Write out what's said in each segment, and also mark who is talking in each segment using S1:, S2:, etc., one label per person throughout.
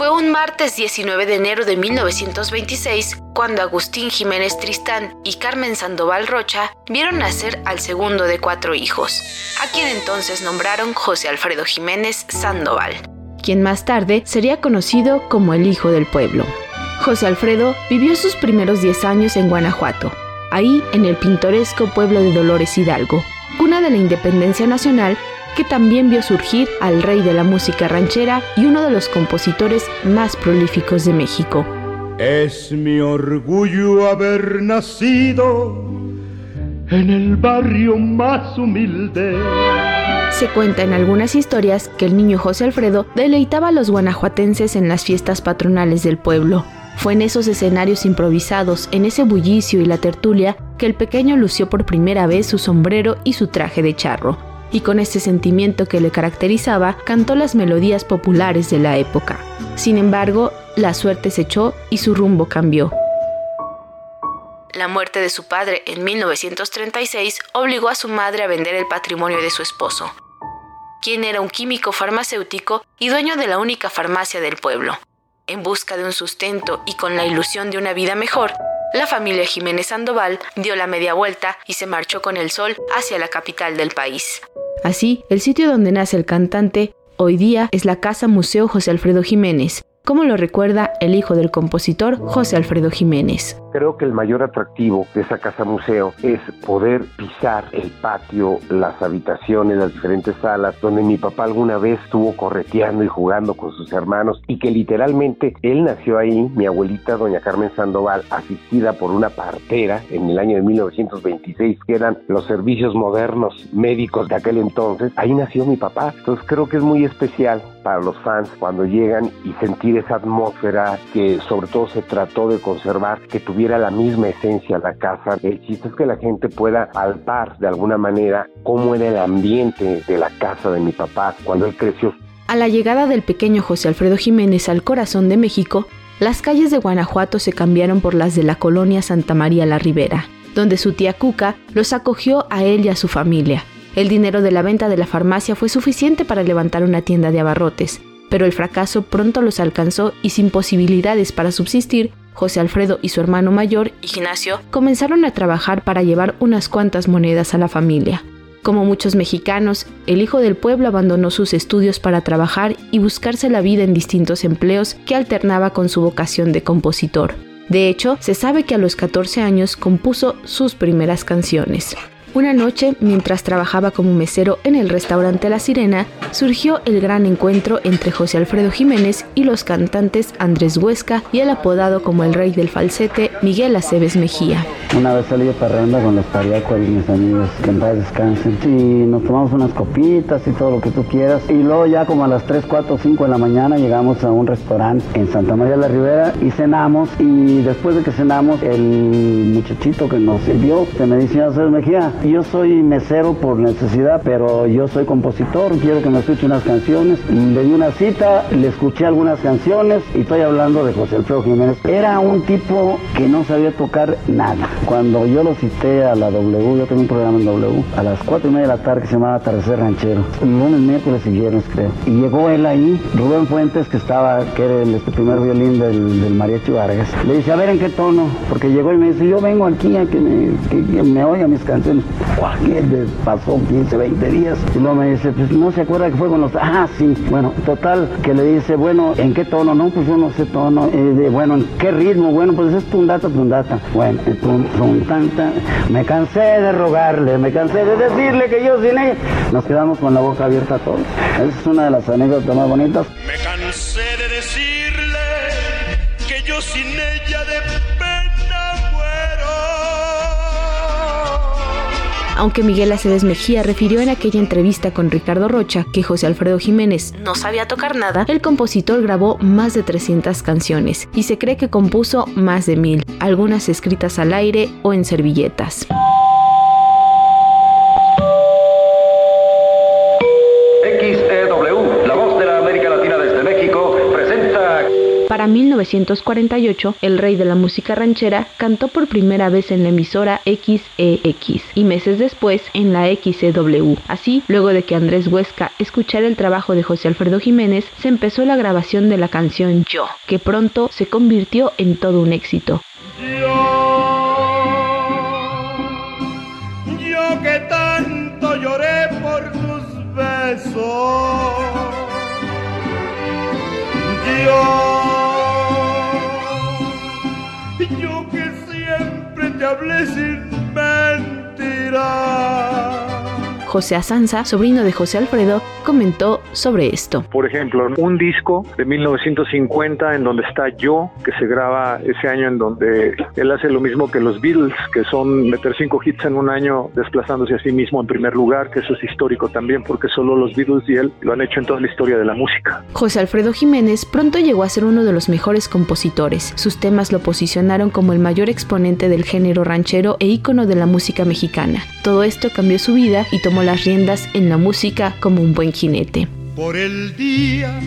S1: Fue un martes 19 de enero de 1926 cuando Agustín Jiménez Tristán y Carmen Sandoval Rocha vieron nacer al segundo de cuatro hijos, a quien entonces nombraron José Alfredo Jiménez Sandoval, quien más tarde sería conocido como el Hijo del Pueblo. José Alfredo vivió sus primeros 10 años en Guanajuato, ahí en el pintoresco pueblo de Dolores Hidalgo, cuna de la independencia nacional que también vio surgir al rey de la música ranchera y uno de los compositores más prolíficos de México.
S2: Es mi orgullo haber nacido en el barrio más humilde.
S1: Se cuenta en algunas historias que el niño José Alfredo deleitaba a los guanajuatenses en las fiestas patronales del pueblo. Fue en esos escenarios improvisados, en ese bullicio y la tertulia, que el pequeño lució por primera vez su sombrero y su traje de charro, y con ese sentimiento que le caracterizaba, cantó las melodías populares de la época. Sin embargo, la suerte se echó y su rumbo cambió. La muerte de su padre en 1936 obligó a su madre a vender el patrimonio de su esposo, quien era un químico farmacéutico y dueño de la única farmacia del pueblo. En busca de un sustento y con la ilusión de una vida mejor, la familia Jiménez Sandoval dio la media vuelta y se marchó con el sol hacia la capital del país. Así, el sitio donde nace el cantante hoy día es la Casa Museo José Alfredo Jiménez, como lo recuerda el hijo del compositor José Alfredo Jiménez.
S3: Creo que el mayor atractivo de esa casa museo es poder pisar el patio, las habitaciones, las diferentes salas donde mi papá alguna vez estuvo correteando y jugando con sus hermanos y que literalmente él nació ahí, mi abuelita doña Carmen Sandoval, asistida por una partera en el año de 1926, que eran los servicios modernos médicos de aquel entonces, ahí nació mi papá. Entonces creo que es muy especial para los fans cuando llegan y sentir esa atmósfera que sobre todo se trató de conservar, que tuviera la misma esencia la casa. El chiste es que la gente pueda palpar de alguna manera cómo era el ambiente de la casa de mi papá cuando él creció.
S1: A la llegada del pequeño José Alfredo Jiménez al corazón de México, las calles de Guanajuato se cambiaron por las de la colonia Santa María la Ribera, donde su tía Cuca los acogió a él y a su familia. El dinero de la venta de la farmacia fue suficiente para levantar una tienda de abarrotes, pero el fracaso pronto los alcanzó y sin posibilidades para subsistir, José Alfredo y su hermano mayor, Ignacio, comenzaron a trabajar para llevar unas cuantas monedas a la familia. Como muchos mexicanos, el hijo del pueblo abandonó sus estudios para trabajar y buscarse la vida en distintos empleos que alternaba con su vocación de compositor. De hecho, se sabe que a los 14 años compuso sus primeras canciones. Una noche, mientras trabajaba como mesero en el restaurante La Sirena, surgió el gran encuentro entre José Alfredo Jiménez y los cantantes Andrés Huesca y el apodado como el rey del falsete Miguel Aceves Mejía.
S4: Una vez salí de parranda con los pariacos y mis amigos, que en paz descansen, y nos tomamos unas copitas y todo lo que tú quieras, y luego ya como a las 3, 4, 5 de la mañana llegamos a un restaurante en Santa María de la Ribera y cenamos, y después de que cenamos, el muchachito que nos sirvió, se me dice, Aceves Mejía, yo soy mesero por necesidad, pero yo soy compositor, quiero que me escuche unas canciones. Le di una cita, le escuché algunas canciones y estoy hablando de José Alfredo Jiménez. Era un tipo que no sabía tocar nada. Cuando yo lo cité a la W, yo tengo un programa en W, a las cuatro y media de la tarde que se llamaba Atardecer Ranchero. Lunes, miércoles y viernes creo. Y llegó él ahí, Rubén Fuentes, que estaba, que era el este primer violín del, del mariachi Vargas. Le dice, a ver en qué tono, porque llegó y me dice, yo vengo aquí a que me oiga mis canciones. ¿Qué pasó 15, 20 días? Y luego me dice, pues no se acuerda que fue con los... Ah, sí. Bueno, total, que le dice, bueno, ¿en qué tono? No, pues yo no sé tono. Eh, bueno, ¿en qué ritmo? Bueno, pues es tundata, tundata. Bueno, tum, tum. Me cansé de rogarle, me cansé de decirle que yo sin ella. Nos quedamos con la boca abierta todos. Esa es una de las anécdotas más bonitas.
S2: Me cansé de decirle que yo sin ella de
S1: Aunque Miguel Aceves Mejía refirió en aquella entrevista con Ricardo Rocha que José Alfredo Jiménez no sabía tocar nada, el compositor grabó más de 300 canciones y se cree que compuso más de mil, algunas escritas al aire o en servilletas. Para Para 1948, el rey de la música ranchera cantó por primera vez en la emisora XEX y meses después en la XCW. Así, luego de que Andrés Huesca escuchara el trabajo de José Alfredo Jiménez, se empezó la grabación de la canción Yo, que pronto se convirtió en todo un éxito.
S2: Siempre te hablé sin mentir.
S1: José Asanza, sobrino de José Alfredo, comentó sobre esto.
S5: Por ejemplo, un disco de 1950 en donde está Yo, que se graba ese año en donde él hace lo mismo que los Beatles, que son meter cinco hits en un año desplazándose a sí mismo en primer lugar, que eso es histórico también porque solo los Beatles y él lo han hecho en toda la historia de la música.
S1: José Alfredo Jiménez pronto llegó a ser uno de los mejores compositores. Sus temas lo posicionaron como el mayor exponente del género ranchero e ícono de la música mexicana. Todo esto cambió su vida y tomó las riendas en la música como un buen jinete.
S2: Por el día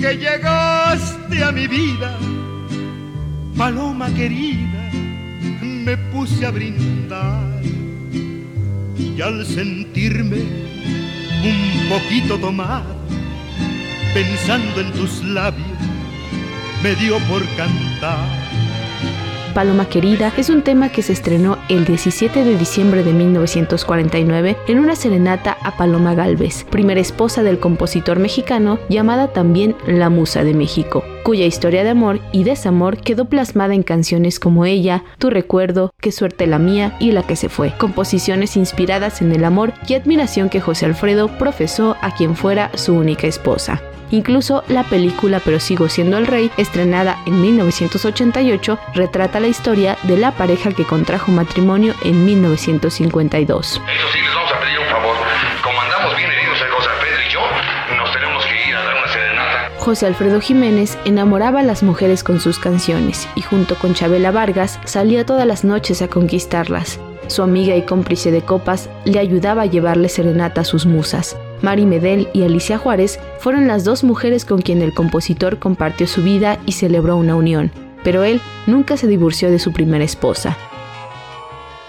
S2: que llegaste a mi vida, paloma querida, me puse a brindar y al sentirme un poquito tomado, pensando en tus labios, me dio por cantar
S1: Paloma Querida es un tema que se estrenó el 17 de diciembre de 1949 en una serenata a Paloma Galvez, primera esposa del compositor mexicano llamada también La Musa de México, cuya historia de amor y desamor quedó plasmada en canciones como ella, Tu recuerdo, Qué suerte la mía y La que se fue, composiciones inspiradas en el amor y admiración que José Alfredo profesó a quien fuera su única esposa. Incluso la película Pero sigo siendo el rey, estrenada en 1988, retrata la historia de la pareja que contrajo matrimonio en 1952. Eso sí, les vamos a pedir un favor. Como andamos bien heridos el José Alfredo y yo, nos tenemos que ir a dar una serenata. José Alfredo Jiménez enamoraba a las mujeres con sus canciones y junto con Chabela Vargas salía todas las noches a conquistarlas. Su amiga y cómplice de copas le ayudaba a llevarle serenata a sus musas. Mari Medel y Alicia Juárez fueron las dos mujeres con quien el compositor compartió su vida y celebró una unión, pero él nunca se divorció de su primera esposa.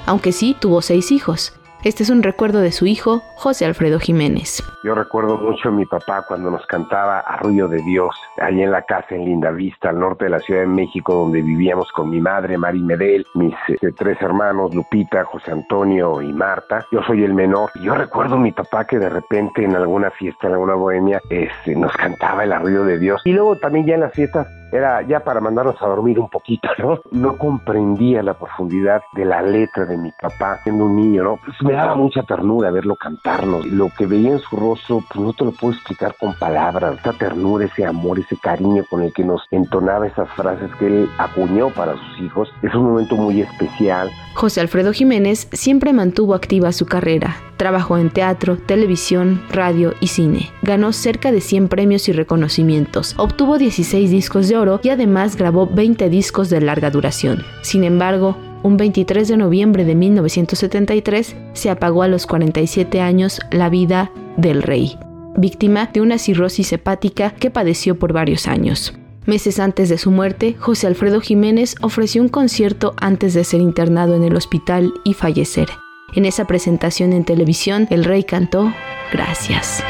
S1: Aunque sí tuvo seis hijos, este es un recuerdo de su hijo, José Alfredo Jiménez.
S3: Yo recuerdo mucho a mi papá cuando nos cantaba Arrullo de Dios, allí en la casa en Linda Vista, al norte de la Ciudad de México, donde vivíamos con mi madre, Mari Medel, mis este, tres hermanos, Lupita, José Antonio y Marta. Yo soy el menor. Yo recuerdo a mi papá que de repente en alguna fiesta, en alguna bohemia, este, nos cantaba el Arrullo de Dios. Y luego también ya en las fiestas era ya para mandarnos a dormir un poquito, ¿no? No comprendía la profundidad de la letra de mi papá siendo un niño, ¿no? Pues me daba mucha ternura verlo cantarnos. Lo que veía en su rostro, pues no te lo puedo explicar con palabras. Esa ternura, ese amor, ese cariño con el que nos entonaba esas frases que él acuñó para sus hijos, es un momento muy especial.
S1: José Alfredo Jiménez siempre mantuvo activa su carrera. Trabajó en teatro, televisión, radio y cine. Ganó cerca de 100 premios y reconocimientos. Obtuvo 16 discos de oro y además grabó 20 discos de larga duración. Sin embargo, un 23 de noviembre de 1973 se apagó a los 47 años la vida del rey, víctima de una cirrosis hepática que padeció por varios años. Meses antes de su muerte, José Alfredo Jiménez ofreció un concierto antes de ser internado en el hospital y fallecer. En esa presentación en televisión, el rey cantó Gracias.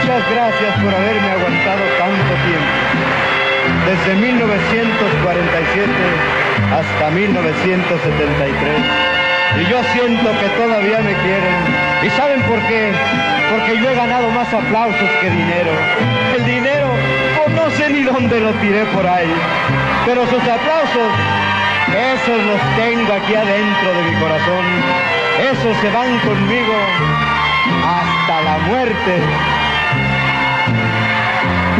S6: Muchas gracias por haberme aguantado tanto tiempo. Desde 1947 hasta 1973. Y yo siento que todavía me quieren. ¿Y saben por qué? Porque yo he ganado más aplausos que dinero. El dinero, no sé ni dónde lo tiré por ahí. Pero sus aplausos esos los tengo aquí adentro de mi corazón. Esos se van conmigo hasta la muerte.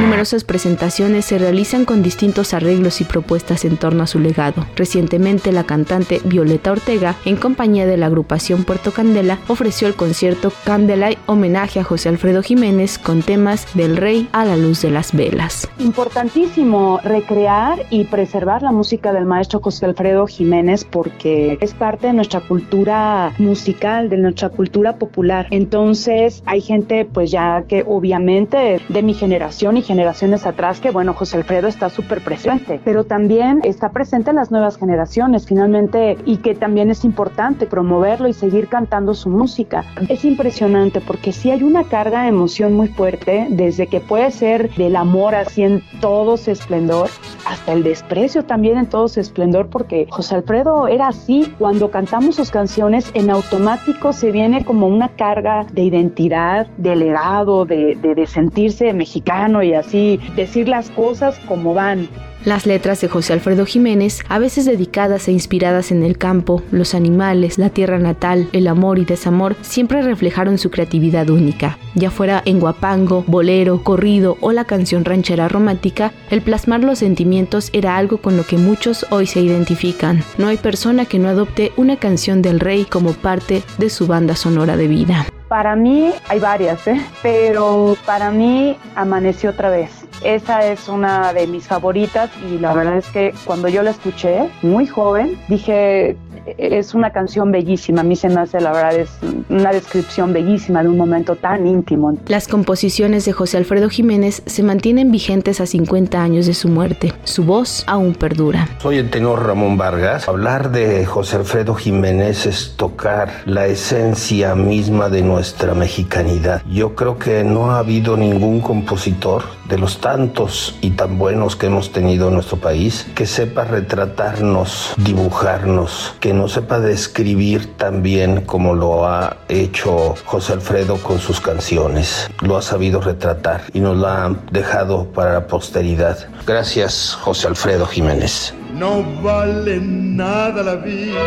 S1: Numerosas presentaciones se realizan con distintos arreglos y propuestas en torno a su legado. Recientemente, la cantante Violeta Ortega, en compañía de la agrupación Puerto Candela, ofreció el concierto Candela homenaje a José Alfredo Jiménez con temas del rey a la luz de las velas.
S7: Importantísimo recrear y preservar la música del maestro José Alfredo Jiménez porque es parte de nuestra cultura musical, de nuestra cultura popular. Entonces, hay gente pues ya que obviamente de mi generación y generaciones atrás que, bueno, José Alfredo está súper presente, pero también está presente en las nuevas generaciones, finalmente, y que también es importante promoverlo y seguir cantando su música. Es impresionante porque sí hay una carga de emoción muy fuerte, desde que puede ser del amor así en todo su esplendor, hasta el desprecio también en todo su esplendor, porque José Alfredo era así, cuando cantamos sus canciones, en automático se viene como una carga de identidad, de legado, de, de, de sentirse mexicano y así decir las cosas como van.
S1: Las letras de José Alfredo Jiménez, a veces dedicadas e inspiradas en el campo, los animales, la tierra natal, el amor y desamor, siempre reflejaron su creatividad única. Ya fuera en guapango, bolero, corrido o la canción ranchera romántica, el plasmar los sentimientos era algo con lo que muchos hoy se identifican. No hay persona que no adopte una canción del rey como parte de su banda sonora de vida.
S7: Para mí hay varias, ¿eh? pero para mí amaneció otra vez. Esa es una de mis favoritas y la verdad es que cuando yo la escuché, muy joven, dije, es una canción bellísima. A mí se me hace, la verdad, es una descripción bellísima de un momento tan íntimo.
S1: Las composiciones de José Alfredo Jiménez se mantienen vigentes a 50 años de su muerte. Su voz aún perdura.
S8: Soy el tenor Ramón Vargas. Hablar de José Alfredo Jiménez es tocar la esencia misma de nuestra mexicanidad. Yo creo que no ha habido ningún compositor de los tantos y tan buenos que hemos tenido en nuestro país que sepa retratarnos, dibujarnos, que no sepa describir tan bien como lo ha hecho José Alfredo con sus canciones. Lo ha sabido retratar y nos lo ha dejado para la posteridad. Gracias, José Alfredo Jiménez.
S2: No vale nada la vida,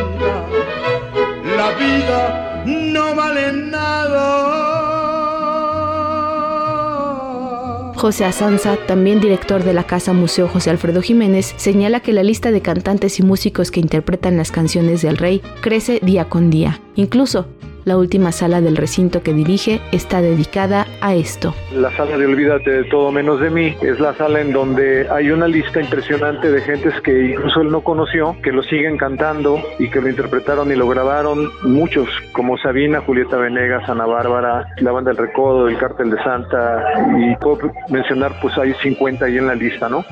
S2: la vida no vale nada.
S1: José Asanza, también director de la Casa Museo José Alfredo Jiménez, señala que la lista de cantantes y músicos que interpretan las canciones del rey crece día con día. Incluso, la última sala del recinto que dirige está dedicada a esto.
S5: La sala de Olvídate de todo menos de mí es la sala en donde hay una lista impresionante de gentes que incluso él no conoció, que lo siguen cantando y que lo interpretaron y lo grabaron muchos, como Sabina, Julieta Venegas, Ana Bárbara, la banda del Recodo, el Cártel de Santa y puedo mencionar pues hay 50 ahí en la lista, ¿no?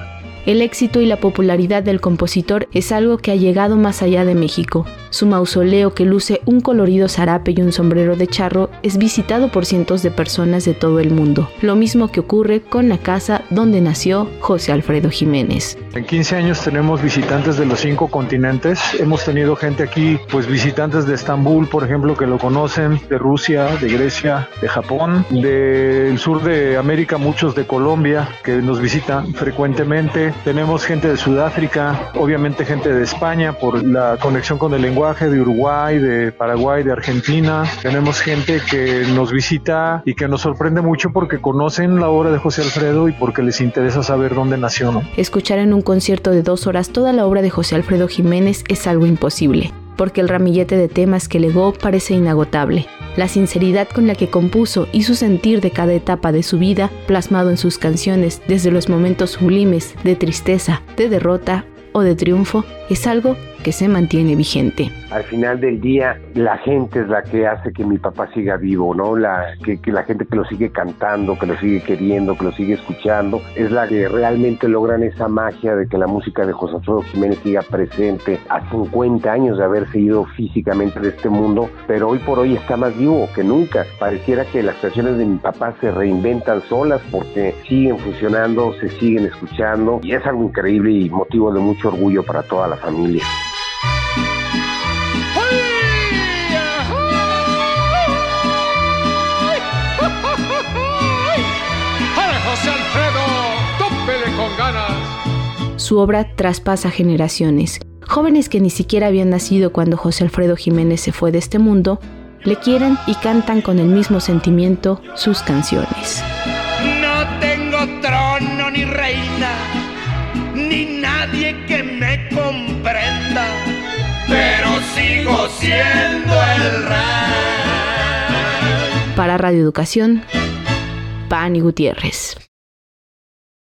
S1: El éxito y la popularidad del compositor es algo que ha llegado más allá de México. Su mausoleo, que luce un colorido zarape y un sombrero de charro, es visitado por cientos de personas de todo el mundo. Lo mismo que ocurre con la casa donde nació José Alfredo Jiménez.
S5: En 15 años tenemos visitantes de los cinco continentes. Hemos tenido gente aquí, pues visitantes de Estambul, por ejemplo, que lo conocen, de Rusia, de Grecia, de Japón, del sur de América, muchos de Colombia, que nos visitan frecuentemente. Tenemos gente de Sudáfrica, obviamente gente de España por la conexión con el lenguaje, de Uruguay, de Paraguay, de Argentina. Tenemos gente que nos visita y que nos sorprende mucho porque conocen la obra de José Alfredo y porque les interesa saber dónde nació.
S1: Escuchar en un concierto de dos horas toda la obra de José Alfredo Jiménez es algo imposible, porque el ramillete de temas que legó parece inagotable. La sinceridad con la que compuso y su sentir de cada etapa de su vida, plasmado en sus canciones desde los momentos sublimes de tristeza, de derrota o de triunfo, es algo que se mantiene vigente.
S3: Al final del día, la gente es la que hace que mi papá siga vivo, ¿no? La, que, la gente que lo sigue cantando, que lo sigue queriendo, que lo sigue escuchando, es la que realmente logran esa magia de que la música de José Alfredo Jiménez siga presente a 50 años de haberse ido físicamente de este mundo, pero hoy por hoy está más vivo que nunca. Pareciera que las canciones de mi papá se reinventan solas porque siguen funcionando, se siguen escuchando y es algo increíble y motivo de mucho orgullo para toda la familia.
S1: Su obra traspasa generaciones. Jóvenes que ni siquiera habían nacido cuando José Alfredo Jiménez se fue de este mundo, le quieren y cantan con el mismo sentimiento sus canciones.
S2: No tengo trono ni reina, ni nadie que me comprenda, pero sigo siendo el rey.
S1: Para Radio Educación, Pani Gutiérrez.